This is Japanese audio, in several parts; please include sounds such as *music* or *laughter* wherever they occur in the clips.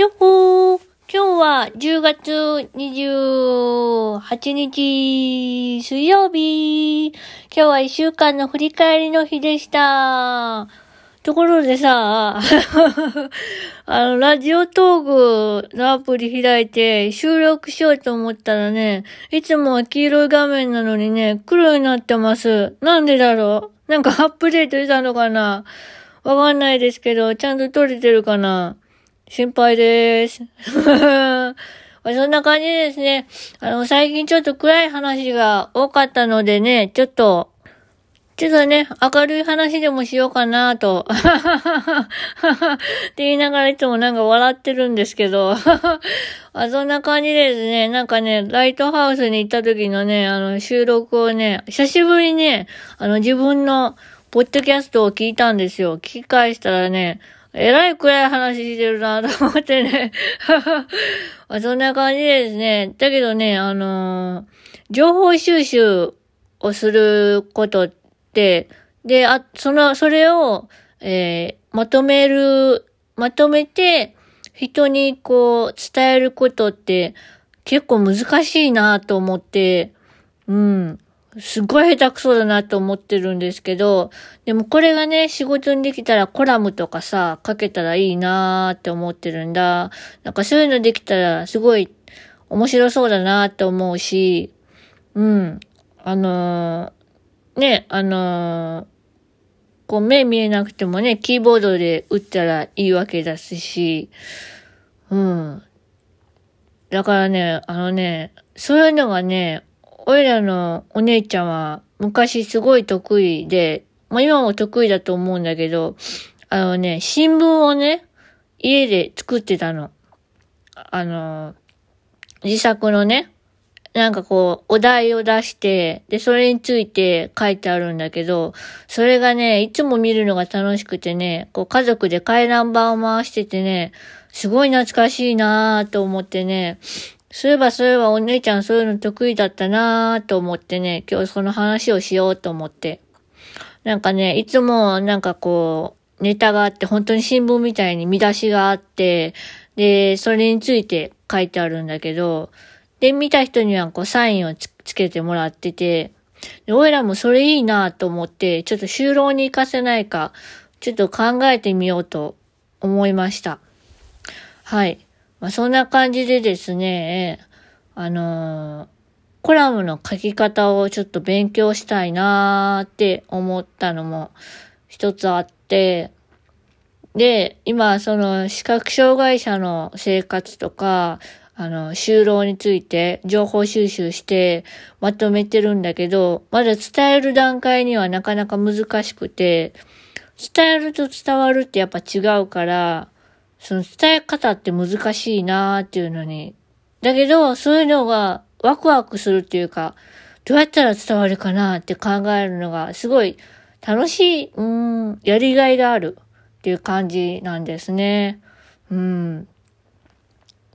よっほー。今日は10月28日水曜日。今日は1週間の振り返りの日でした。ところでさ、*laughs* あの、ラジオトークのアプリ開いて収録しようと思ったらね、いつもは黄色い画面なのにね、黒になってます。なんでだろう？なんかアップデートしたのかな？わかんないですけど、ちゃんと撮れてるかな？心配です。*laughs* そんな感じですね。あの、最近ちょっと暗い話が多かったのでね、ちょっと、ちょっとね、明るい話でもしようかなと。*laughs* って言いながらいつもなんか笑ってるんですけど。*laughs* あそんな感じですね。なんかね、ライトハウスに行った時のね、あの、収録をね、久しぶりにね、あの、自分の、ポッドキャストを聞いたんですよ。聞き返したらね、えらい暗い話してるなと思ってね。*laughs* そんな感じですね。だけどね、あのー、情報収集をすることって、で、あ、その、それを、えー、まとめる、まとめて、人にこう、伝えることって結構難しいなと思って、うん。すごい下手くそだなと思ってるんですけど、でもこれがね、仕事にできたらコラムとかさ、書けたらいいなーって思ってるんだ。なんかそういうのできたらすごい面白そうだなーって思うし、うん。あのー、ね、あのー、こう目見えなくてもね、キーボードで打ったらいいわけだし、うん。だからね、あのね、そういうのがね、おいらのお姉ちゃんは昔すごい得意で、まあ今も得意だと思うんだけど、あのね、新聞をね、家で作ってたの。あの、自作のね、なんかこう、お題を出して、で、それについて書いてあるんだけど、それがね、いつも見るのが楽しくてね、こう家族で回覧板を回しててね、すごい懐かしいなぁと思ってね、そういえばそういえばお姉ちゃんそういうの得意だったなぁと思ってね、今日その話をしようと思って。なんかね、いつもなんかこう、ネタがあって、本当に新聞みたいに見出しがあって、で、それについて書いてあるんだけど、で、見た人にはこうサインをつけてもらってて、で、おいらもそれいいなと思って、ちょっと就労に行かせないか、ちょっと考えてみようと思いました。はい。まあ、そんな感じでですね、あのー、コラムの書き方をちょっと勉強したいなーって思ったのも一つあって、で、今、その視覚障害者の生活とか、あの、就労について情報収集してまとめてるんだけど、まだ伝える段階にはなかなか難しくて、伝えると伝わるってやっぱ違うから、その伝え方って難しいなーっていうのに。だけど、そういうのがワクワクするっていうか、どうやったら伝わるかなって考えるのがすごい楽しい、うん、やりがいがあるっていう感じなんですね。うん。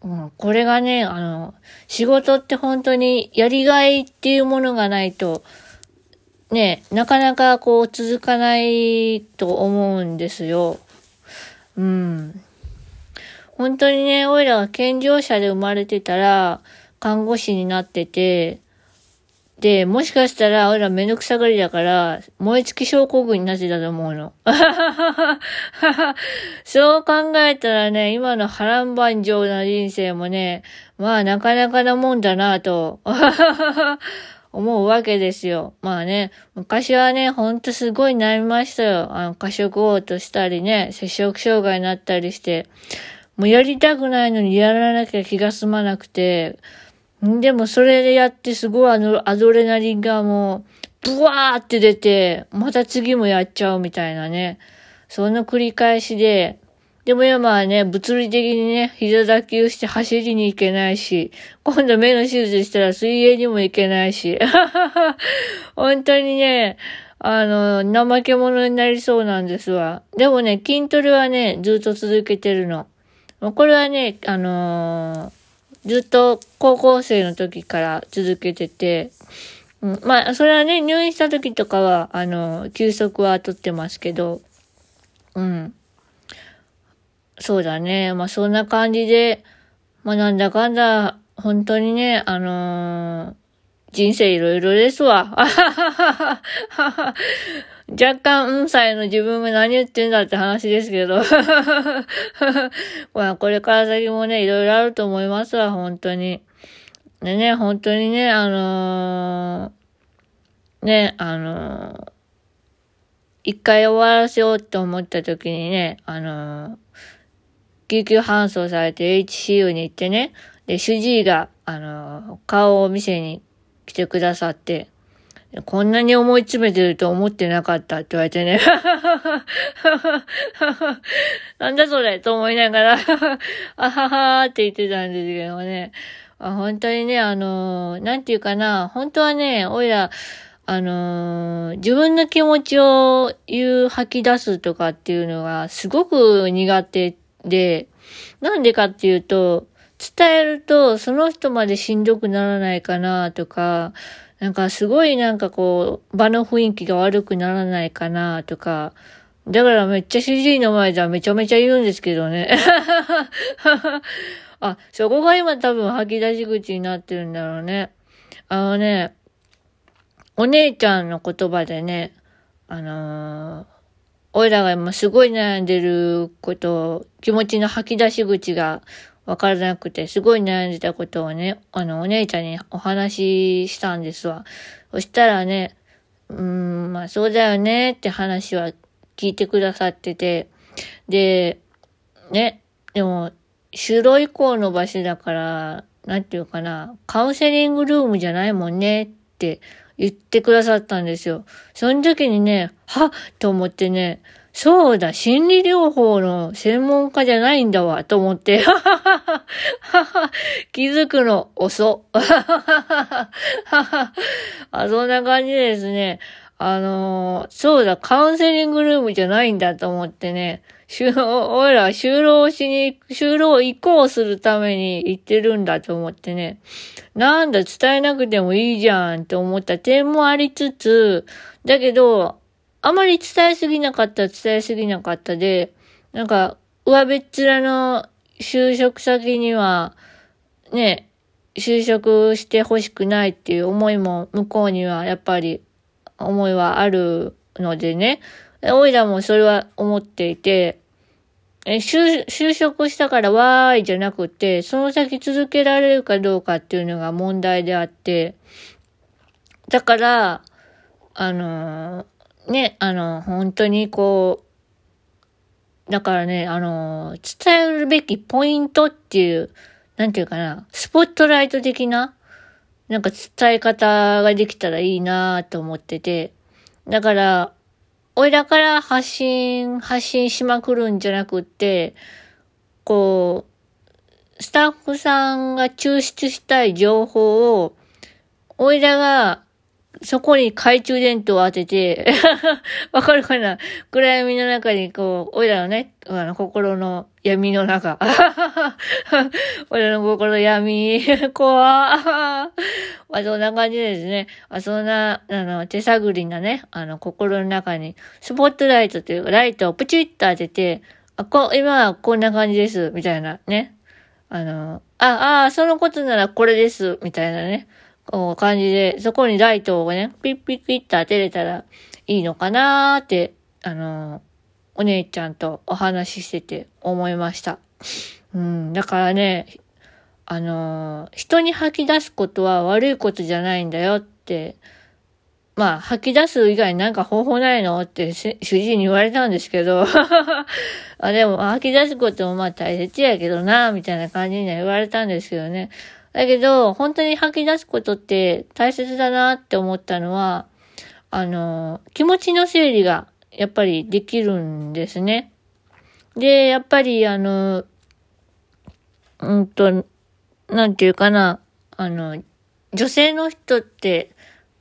うん、これがね、あの、仕事って本当にやりがいっていうものがないと、ね、なかなかこう続かないと思うんですよ。うん。本当にね、おいらが健常者で生まれてたら、看護師になってて、で、もしかしたら、おいらめんどくさがりだから、燃え尽き症候群になってたと思うの。*laughs* そう考えたらね、今の波乱万丈な人生もね、まあなかなかなもんだなと、*laughs* 思うわけですよ。まあね、昔はね、ほんとすごい悩みましたよ。あの、過食嘔吐したりね、摂食障害になったりして。もうやりたくないのにやらなきゃ気が済まなくて、でもそれでやってすごいあのアドレナリンがもう、ブワーって出て、また次もやっちゃうみたいなね。その繰り返しで、でも今はね、物理的にね、膝脱臼して走りに行けないし、今度目の手術したら水泳にも行けないし、*laughs* 本当にね、あの、怠け者になりそうなんですわ。でもね、筋トレはね、ずっと続けてるの。これはね、あのー、ずっと高校生の時から続けてて、うん、まあ、それはね、入院した時とかは、あの、休息はとってますけど、うん。そうだね。まあそんな感じで、まあなんだかんだ、本当にね、あのー、人生いろいろですわ。*laughs* 若干、うんさいの自分が何言ってんだって話ですけど。*laughs* まあ、これから先もね、いろいろあると思いますわ、本当に。でね、本当にね、あのー、ね、あのー、一回終わらせようと思った時にね、あのー、救急搬送されて HCU に行ってね、で、主治医が、あの顔を見せに来てくださって、こんなに思い詰めてると思ってなかったって言われてね。*laughs* なんだそれと思いながらあははーって言ってたんですけどね。あ本当にね、あのー、なんていうかな、本当はね、おいら、あのー、自分の気持ちを言う、吐き出すとかっていうのがすごく苦手で、なんでかっていうと、伝えるとその人までしんどくならないかなとか、なんかすごいなんかこう、場の雰囲気が悪くならないかなとか、だからめっちゃ主治医の前ではめちゃめちゃ言うんですけどね。*laughs* あ、そこが今多分吐き出し口になってるんだろうね。あのね、お姉ちゃんの言葉でね、あのー、おいらが今すごい悩んでること、気持ちの吐き出し口がわからなくて、すごい悩んでたことをね、あの、お姉ちゃんにお話ししたんですわ。そしたらね、うーん、まあそうだよねって話は聞いてくださってて、で、ね、でも、就労以降の場所だから、なんていうかな、カウンセリングルームじゃないもんねって言ってくださったんですよ。その時にね、はっと思ってね、そうだ、心理療法の専門家じゃないんだわ、と思って。*laughs* 気づくの遅。*laughs* あ、そんな感じですね。あのー、そうだ、カウンセリングルームじゃないんだと思ってね。就労、俺ら就労しに、就労移行するために行ってるんだと思ってね。なんだ、伝えなくてもいいじゃんって思った点もありつつ、だけど、あまり伝えすぎなかった伝えすぎなかったで、なんか、上べっ面の就職先には、ね、就職してほしくないっていう思いも向こうにはやっぱり思いはあるのでね。おいらもそれは思っていて、え就、就職したからわーいじゃなくて、その先続けられるかどうかっていうのが問題であって、だから、あのー、ね、あの、本当にこう、だからね、あの、伝えるべきポイントっていう、なんていうかな、スポットライト的な、なんか伝え方ができたらいいなと思ってて、だから、おいらから発信、発信しまくるんじゃなくって、こう、スタッフさんが抽出したい情報を、おいらがそこに懐中電灯を当てて *laughs* わかるかな？暗闇の中にこう、おいらのね、あの、心の闇の中。おいらの心の闇、*laughs* 怖まあ、そんな感じですね。あそんな、あの、手探りなね、あの、心の中に、スポットライトというか、ライトをプチッと当てて、あ、こ、今はこんな感じです、みたいなね。あの、あ、あ、そのことならこれです、みたいなね。こう感じで、そこにライトをね、ピッピッピッと当てれたらいいのかなーって、あの、お姉ちゃんとお話ししてて思いました。うん、だからね、あの、人に吐き出すことは悪いことじゃないんだよって、まあ、吐き出す以外になんか方法ないのって主治医に言われたんですけど *laughs* あでも吐き出すこともまあ大切やけどな、みたいな感じには言われたんですけどね。だけど、本当に吐き出すことって大切だなって思ったのは、あの、気持ちの整理がやっぱりできるんですね。で、やっぱりあの、うんと、なんていうかな、あの、女性の人って、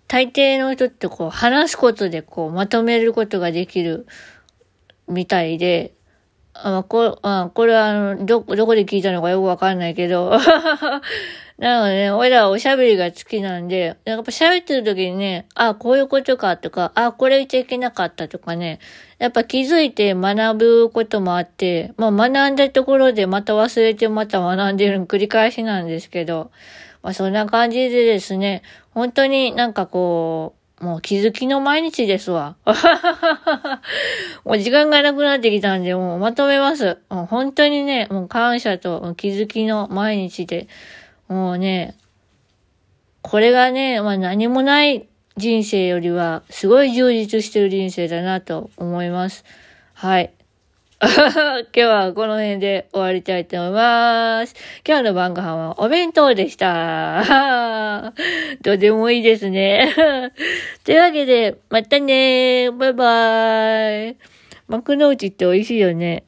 大抵の人ってこう話すことでこうまとめることができるみたいで、あこあこれはあの、ど、どこで聞いたのかよくわかんないけどなのでね、俺らはおしゃべりが好きなんで、やっぱ喋ってる時にね、あ、こういうことかとか、あ、これ言っちゃいけなかったとかね、やっぱ気づいて学ぶこともあって、まあ学んだところでまた忘れてまた学んでる繰り返しなんですけど、まあそんな感じでですね、本当になんかこう、もう気づきの毎日ですわ。*laughs* もう時間がなくなってきたんで、もうまとめます。もう本当にね、もう感謝と気づきの毎日で、もうね、これがね、まあ何もない人生よりは、すごい充実してる人生だなと思います。はい。*laughs* 今日はこの辺で終わりたいと思います。今日の晩ご飯はお弁当でした。*laughs* どうでもいいですね。*laughs* というわけで、またねバイバーイ。幕の内って美味しいよね。